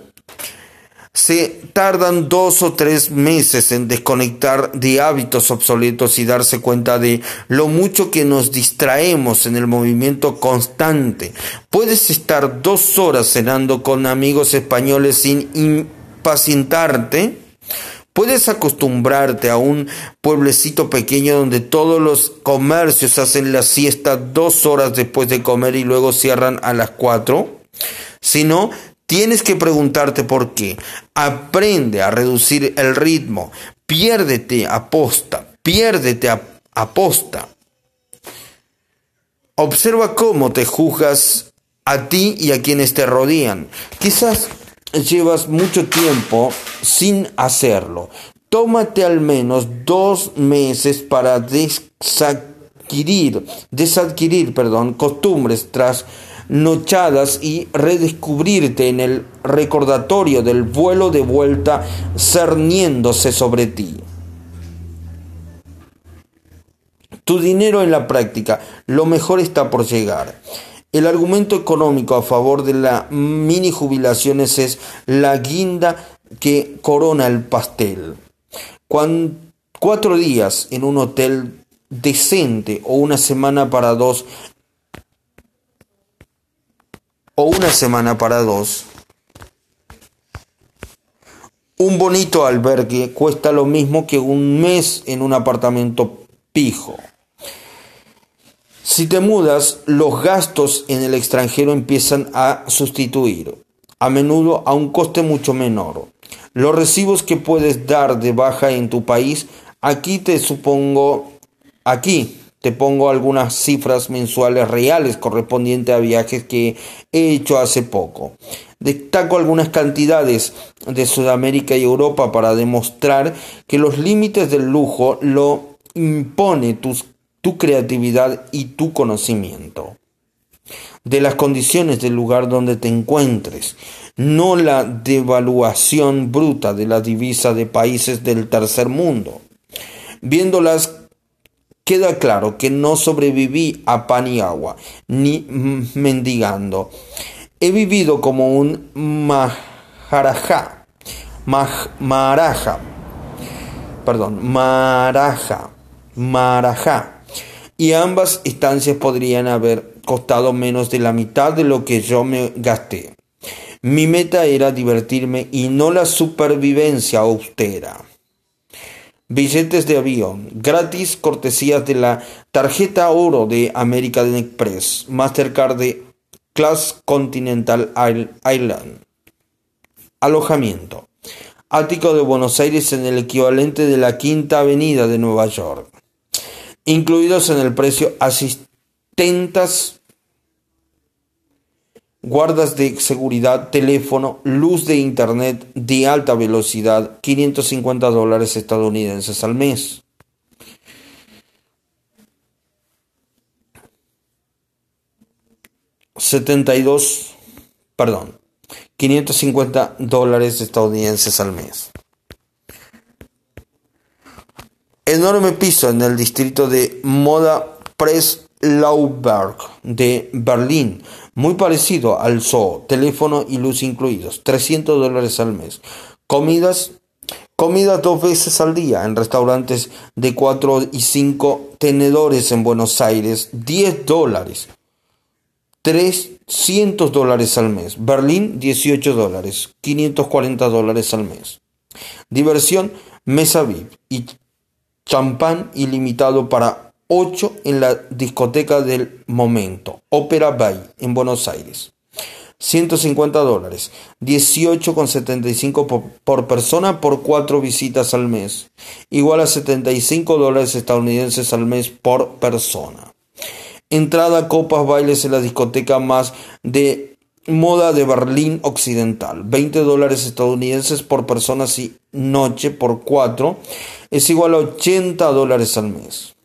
se tardan dos o tres meses en desconectar de hábitos obsoletos y darse cuenta de lo mucho que nos distraemos en el movimiento constante. Puedes estar dos horas cenando con amigos españoles sin impacientarte. Puedes acostumbrarte a un pueblecito pequeño donde todos los comercios hacen la siesta dos horas después de comer y luego cierran a las cuatro. Si no, Tienes que preguntarte por qué. Aprende a reducir el ritmo. Piérdete aposta. Piérdete aposta. Observa cómo te juzgas a ti y a quienes te rodean. Quizás llevas mucho tiempo sin hacerlo. Tómate al menos dos meses para desadquirir, perdón, costumbres tras nochadas y redescubrirte en el recordatorio del vuelo de vuelta cerniéndose sobre ti. Tu dinero en la práctica, lo mejor está por llegar. El argumento económico a favor de las mini jubilaciones es la guinda que corona el pastel. cuatro días en un hotel decente o una semana para dos o una semana para dos. Un bonito albergue cuesta lo mismo que un mes en un apartamento pijo. Si te mudas, los gastos en el extranjero empiezan a sustituir, a menudo a un coste mucho menor. Los recibos que puedes dar de baja en tu país, aquí te supongo, aquí te pongo algunas cifras mensuales reales correspondientes a viajes que he hecho hace poco. Destaco algunas cantidades de Sudamérica y Europa para demostrar que los límites del lujo lo impone tu creatividad y tu conocimiento. De las condiciones del lugar donde te encuentres, no la devaluación bruta de la divisa de países del tercer mundo. Viéndolas Queda claro que no sobreviví a pan y agua, ni mendigando. He vivido como un maharaja, maraja, perdón, maraja, maraja. Y ambas estancias podrían haber costado menos de la mitad de lo que yo me gasté. Mi meta era divertirme y no la supervivencia austera. Billetes de avión, gratis cortesías de la tarjeta oro de American Express, Mastercard de Class Continental Island. Alojamiento. Ático de Buenos Aires en el equivalente de la Quinta Avenida de Nueva York. Incluidos en el precio asistentas guardas de seguridad, teléfono, luz de internet de alta velocidad, 550 dólares estadounidenses al mes. ...72... perdón... ...550 dólares estadounidenses al mes. Enorme piso en el distrito de Moda Lauberg de Berlín muy parecido al zoo, teléfono y luz incluidos, 300 dólares al mes. Comidas, comidas dos veces al día en restaurantes de 4 y 5 tenedores en Buenos Aires, 10 dólares. 300 dólares al mes. Berlín, 18 dólares. 540 dólares al mes. Diversión, mesa VIP y champán ilimitado para 8 en la discoteca del momento, Opera Bay, en Buenos Aires. 150 dólares, 18,75 por, por persona por 4 visitas al mes, igual a 75 dólares estadounidenses al mes por persona. Entrada, copas, bailes en la discoteca más de moda de Berlín Occidental, 20 dólares estadounidenses por persona y noche por 4, es igual a 80 dólares al mes.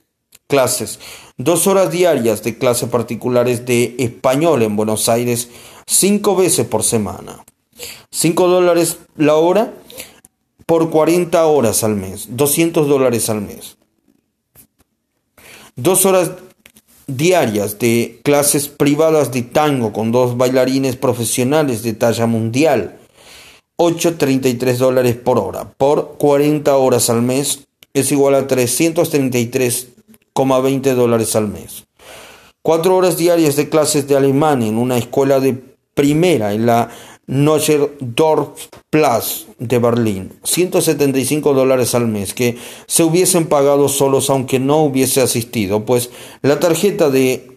Clases, dos horas diarias de clases particulares de español en Buenos Aires, cinco veces por semana. 5 dólares la hora por 40 horas al mes, 200 dólares al mes. Dos horas diarias de clases privadas de tango con dos bailarines profesionales de talla mundial. 8.33 dólares por hora. Por 40 horas al mes es igual a 333,20 dólares al mes. Cuatro horas diarias de clases de alemán en una escuela de primera en la Platz de Berlín, 175 dólares al mes que se hubiesen pagado solos aunque no hubiese asistido, pues la tarjeta de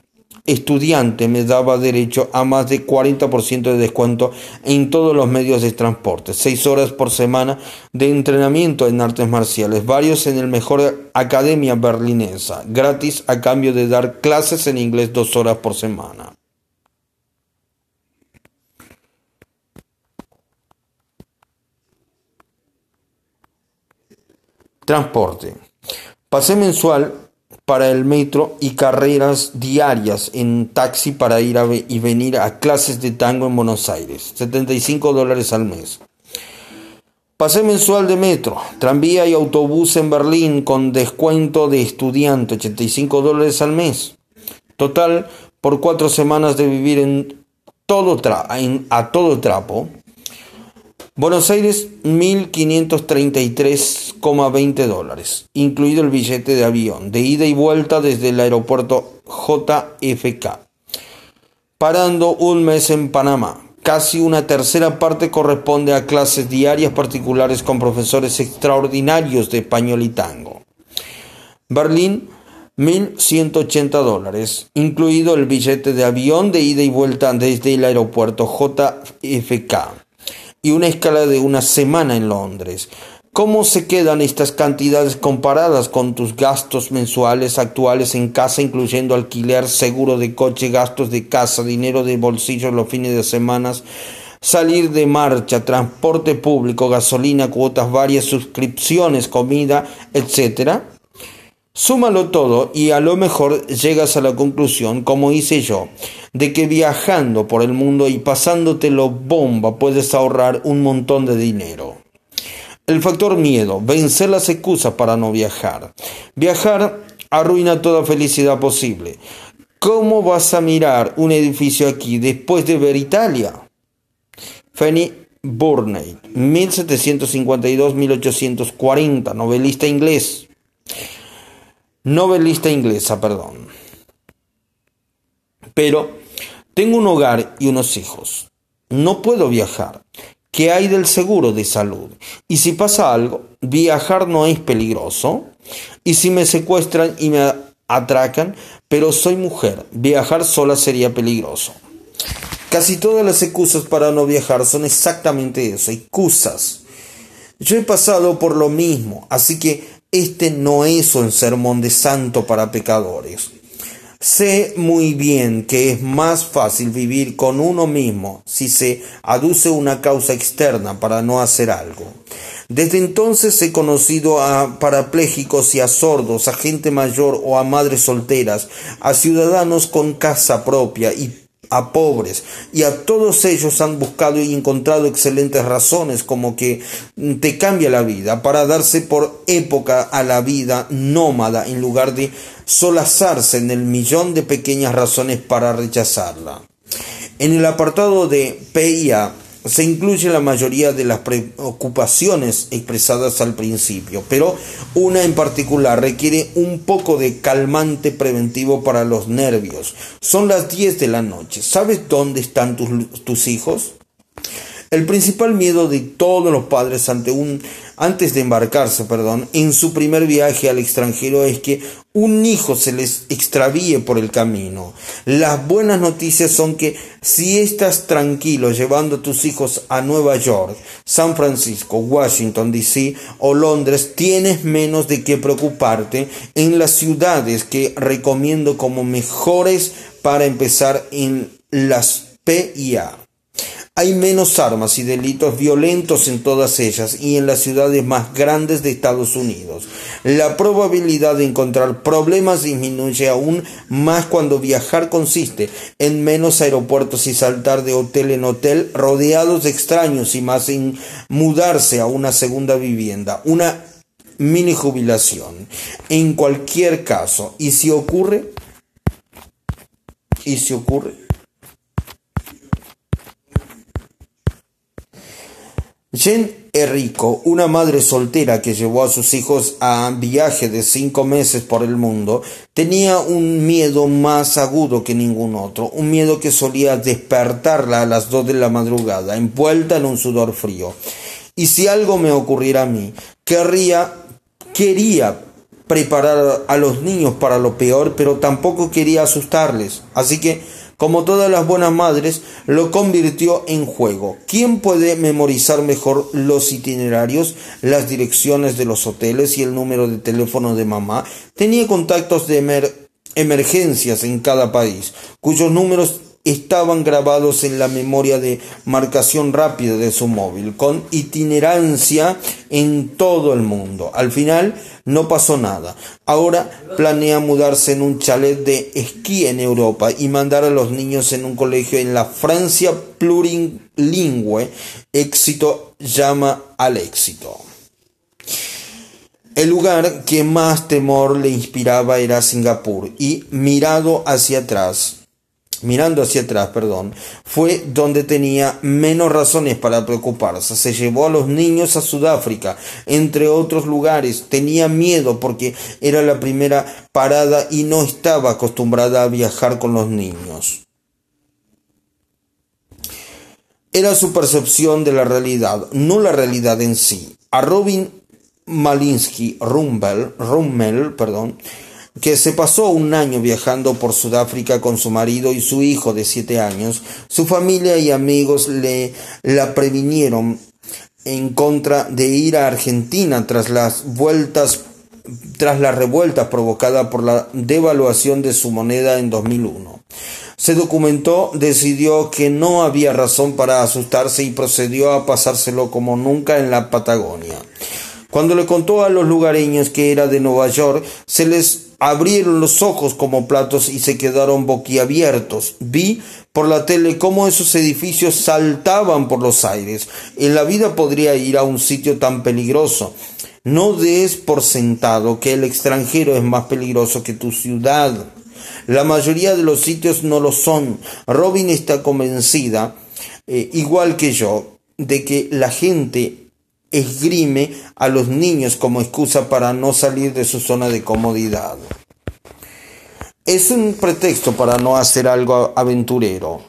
estudiante me daba derecho a más de 40% de descuento en todos los medios de transporte, 6 horas por semana de entrenamiento en artes marciales, varios en el mejor academia berlinesa, gratis a cambio de dar clases en inglés dos horas por semana. Transporte. Pase mensual para el metro y carreras diarias en taxi para ir y venir a clases de tango en Buenos Aires. 75 dólares al mes. Pase mensual de metro, tranvía y autobús en Berlín con descuento de estudiante, 85 dólares al mes. Total, por cuatro semanas de vivir en, a todo trapo, Buenos Aires, 1.533,20 dólares, incluido el billete de avión, de ida y vuelta desde el aeropuerto JFK. Parando un mes en Panamá. Casi una tercera parte corresponde a clases diarias particulares con profesores extraordinarios de español y tango. Berlín, 1.180 dólares, incluido el billete de avión de ida y vuelta desde el aeropuerto JFK y una escala de una semana en Londres. ¿Cómo se quedan estas cantidades comparadas con tus gastos mensuales actuales en casa, incluyendo alquiler, seguro de coche, gastos de casa, dinero de bolsillo los fines de semana, salir de marcha, transporte público, gasolina, cuotas varias, suscripciones, comida, etcétera? Súmalo todo y a lo mejor llegas a la conclusión, como hice yo, de que viajando por el mundo y pasándotelo bomba puedes ahorrar un montón de dinero. El factor miedo, vencer las excusas para no viajar. Viajar arruina toda felicidad posible. ¿Cómo vas a mirar un edificio aquí después de ver Italia? Fanny Burney, 1752-1840, novelista inglés novelista inglesa, perdón. Pero tengo un hogar y unos hijos. No puedo viajar. ¿Qué hay del seguro de salud? Y si pasa algo, viajar no es peligroso. Y si me secuestran y me atracan, pero soy mujer, viajar sola sería peligroso. Casi todas las excusas para no viajar son exactamente eso, excusas. Yo he pasado por lo mismo, así que este no es un sermón de santo para pecadores. Sé muy bien que es más fácil vivir con uno mismo si se aduce una causa externa para no hacer algo. Desde entonces he conocido a parapléjicos y a sordos, a gente mayor o a madres solteras, a ciudadanos con casa propia y a pobres y a todos ellos han buscado y encontrado excelentes razones como que te cambia la vida para darse por época a la vida nómada en lugar de solazarse en el millón de pequeñas razones para rechazarla. En el apartado de PIA se incluye la mayoría de las preocupaciones expresadas al principio, pero una en particular requiere un poco de calmante preventivo para los nervios. Son las 10 de la noche. ¿Sabes dónde están tus, tus hijos? El principal miedo de todos los padres ante un, antes de embarcarse, perdón, en su primer viaje al extranjero es que un hijo se les extravíe por el camino. Las buenas noticias son que si estás tranquilo llevando a tus hijos a Nueva York, San Francisco, Washington, D.C. o Londres, tienes menos de qué preocuparte en las ciudades que recomiendo como mejores para empezar en las PIA. Hay menos armas y delitos violentos en todas ellas y en las ciudades más grandes de Estados Unidos. La probabilidad de encontrar problemas disminuye aún más cuando viajar consiste en menos aeropuertos y saltar de hotel en hotel rodeados de extraños y más en mudarse a una segunda vivienda, una mini jubilación. En cualquier caso, y si ocurre, y si ocurre, Jen Errico, una madre soltera que llevó a sus hijos a viaje de cinco meses por el mundo, tenía un miedo más agudo que ningún otro, un miedo que solía despertarla a las dos de la madrugada, envuelta en un sudor frío. Y si algo me ocurriera a mí, querría, quería preparar a los niños para lo peor, pero tampoco quería asustarles. Así que como todas las buenas madres, lo convirtió en juego. ¿Quién puede memorizar mejor los itinerarios, las direcciones de los hoteles y el número de teléfono de mamá? Tenía contactos de emergencias en cada país, cuyos números estaban grabados en la memoria de marcación rápida de su móvil, con itinerancia en todo el mundo. Al final no pasó nada. Ahora planea mudarse en un chalet de esquí en Europa y mandar a los niños en un colegio en la Francia plurilingüe. Éxito llama al éxito. El lugar que más temor le inspiraba era Singapur y mirado hacia atrás mirando hacia atrás, perdón, fue donde tenía menos razones para preocuparse. Se llevó a los niños a Sudáfrica, entre otros lugares. Tenía miedo porque era la primera parada y no estaba acostumbrada a viajar con los niños. Era su percepción de la realidad, no la realidad en sí. A Robin Malinsky Rummel, Rummel perdón, que se pasó un año viajando por Sudáfrica con su marido y su hijo de siete años, su familia y amigos le la previnieron en contra de ir a Argentina tras las vueltas tras la revuelta provocada por la devaluación de su moneda en 2001. Se documentó, decidió que no había razón para asustarse y procedió a pasárselo como nunca en la Patagonia. Cuando le contó a los lugareños que era de Nueva York, se les abrieron los ojos como platos y se quedaron boquiabiertos. Vi por la tele cómo esos edificios saltaban por los aires. En la vida podría ir a un sitio tan peligroso. No des por sentado que el extranjero es más peligroso que tu ciudad. La mayoría de los sitios no lo son. Robin está convencida, eh, igual que yo, de que la gente esgrime a los niños como excusa para no salir de su zona de comodidad. Es un pretexto para no hacer algo aventurero.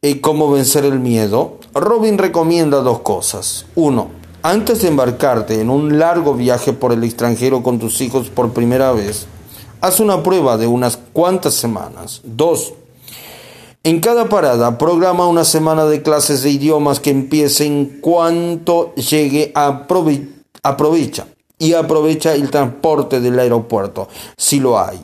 ¿Y cómo vencer el miedo? Robin recomienda dos cosas. Uno, antes de embarcarte en un largo viaje por el extranjero con tus hijos por primera vez, haz una prueba de unas cuantas semanas. Dos, en cada parada programa una semana de clases de idiomas que empiecen cuanto llegue a aprovecha y aprovecha el transporte del aeropuerto si lo hay.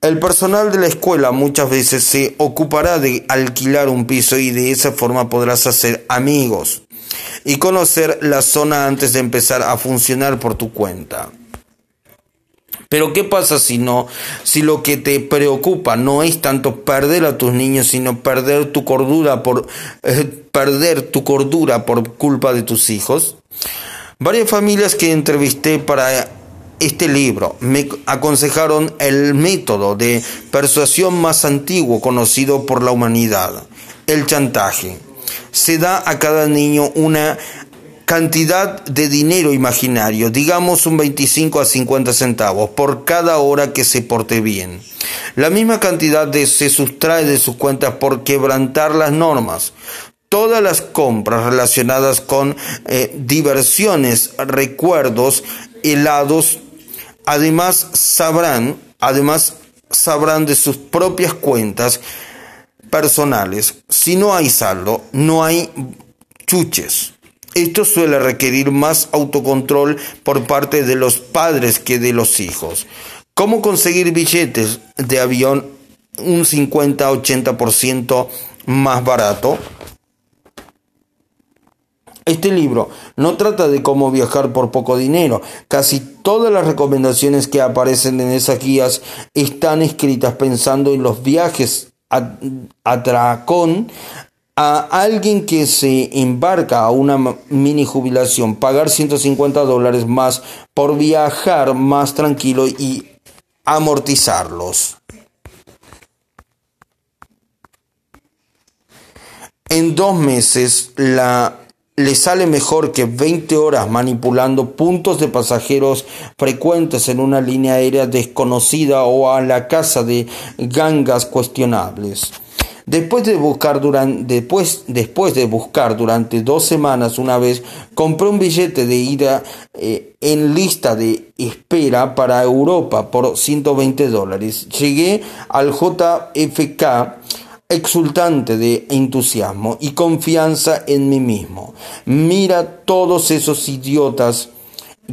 El personal de la escuela muchas veces se ocupará de alquilar un piso y de esa forma podrás hacer amigos y conocer la zona antes de empezar a funcionar por tu cuenta. Pero ¿qué pasa si no, si lo que te preocupa no es tanto perder a tus niños, sino perder tu cordura por eh, perder tu cordura por culpa de tus hijos? Varias familias que entrevisté para este libro me aconsejaron el método de persuasión más antiguo conocido por la humanidad, el chantaje. Se da a cada niño una cantidad de dinero imaginario, digamos un 25 a 50 centavos por cada hora que se porte bien. La misma cantidad de, se sustrae de sus cuentas por quebrantar las normas. todas las compras relacionadas con eh, diversiones, recuerdos, helados, además sabrán, además sabrán de sus propias cuentas personales. Si no hay saldo, no hay chuches. Esto suele requerir más autocontrol por parte de los padres que de los hijos. ¿Cómo conseguir billetes de avión un 50-80% más barato? Este libro no trata de cómo viajar por poco dinero. Casi todas las recomendaciones que aparecen en esas guías están escritas pensando en los viajes a, a Tracón a alguien que se embarca a una mini jubilación pagar 150 dólares más por viajar más tranquilo y amortizarlos. En dos meses le sale mejor que 20 horas manipulando puntos de pasajeros frecuentes en una línea aérea desconocida o a la casa de gangas cuestionables. Después de buscar durante, después, después de buscar durante dos semanas una vez, compré un billete de ida eh, en lista de espera para Europa por 120 dólares. Llegué al JFK exultante de entusiasmo y confianza en mí mismo. Mira todos esos idiotas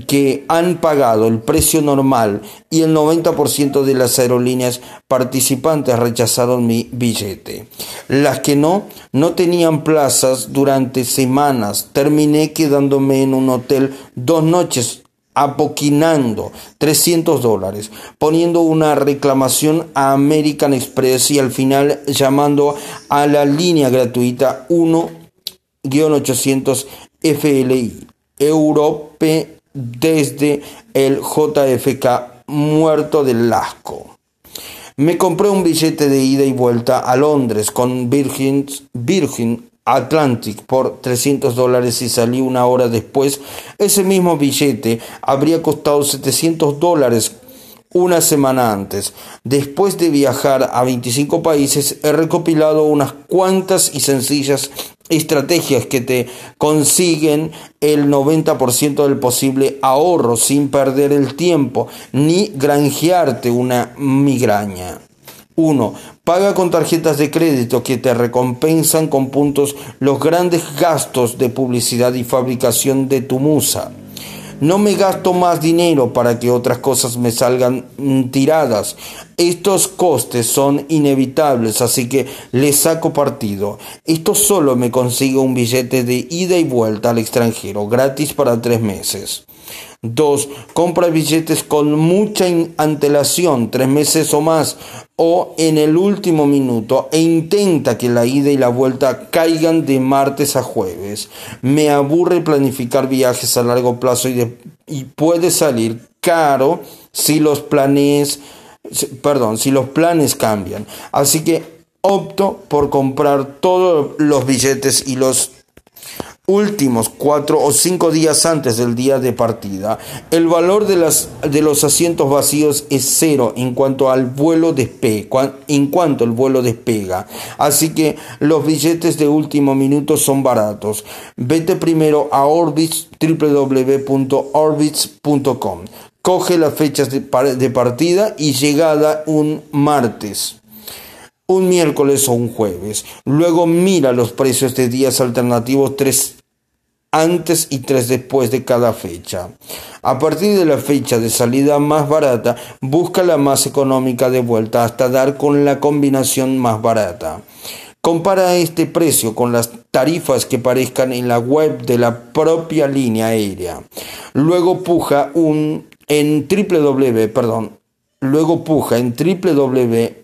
que han pagado el precio normal y el 90% de las aerolíneas participantes rechazaron mi billete. Las que no, no tenían plazas durante semanas. Terminé quedándome en un hotel dos noches apoquinando 300 dólares, poniendo una reclamación a American Express y al final llamando a la línea gratuita 1-800 FLI Europe desde el JFK muerto del asco. Me compré un billete de ida y vuelta a Londres con Virgin, Virgin Atlantic por 300 dólares y salí una hora después. Ese mismo billete habría costado 700 dólares una semana antes. Después de viajar a 25 países, he recopilado unas cuantas y sencillas estrategias que te consiguen el 90% del posible ahorro sin perder el tiempo ni granjearte una migraña. 1. Paga con tarjetas de crédito que te recompensan con puntos los grandes gastos de publicidad y fabricación de tu musa. No me gasto más dinero para que otras cosas me salgan mm, tiradas. Estos costes son inevitables, así que le saco partido. Esto solo me consigue un billete de ida y vuelta al extranjero, gratis para tres meses. 2. Compra billetes con mucha antelación, tres meses o más, o en el último minuto, e intenta que la ida y la vuelta caigan de martes a jueves. Me aburre planificar viajes a largo plazo y, y puede salir caro si los planes, perdón, si los planes cambian. Así que opto por comprar todos los billetes y los últimos cuatro o cinco días antes del día de partida. El valor de, las, de los asientos vacíos es cero en cuanto al vuelo despega, en cuanto el vuelo despega. Así que los billetes de último minuto son baratos. Vete primero a Orbitz, www.orbitz.com. Coge las fechas de, partida y llegada un martes un miércoles o un jueves. Luego mira los precios de días alternativos antes y tres después de cada fecha. A partir de la fecha de salida más barata, busca la más económica de vuelta hasta dar con la combinación más barata. Compara este precio con las tarifas que parezcan en la web de la propia línea aérea. Luego puja un en www, perdón, luego puja en www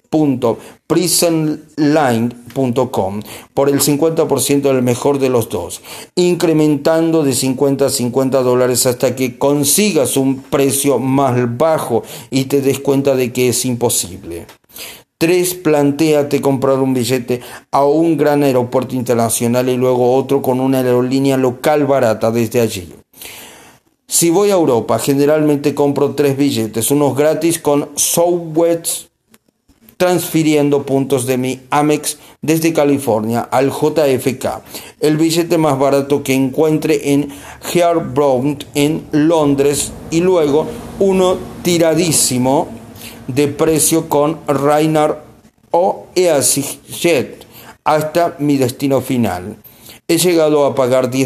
prisonline.com por el 50% del mejor de los dos, incrementando de 50 a 50 dólares hasta que consigas un precio más bajo y te des cuenta de que es imposible. 3. Plantéate comprar un billete a un gran aeropuerto internacional y luego otro con una aerolínea local barata desde allí. Si voy a Europa, generalmente compro tres billetes, unos gratis con Southwest transfiriendo puntos de mi Amex desde California al JFK, el billete más barato que encuentre en Heathrow en Londres y luego uno tiradísimo de precio con Ryanair o EasyJet hasta mi destino final. He llegado a pagar 10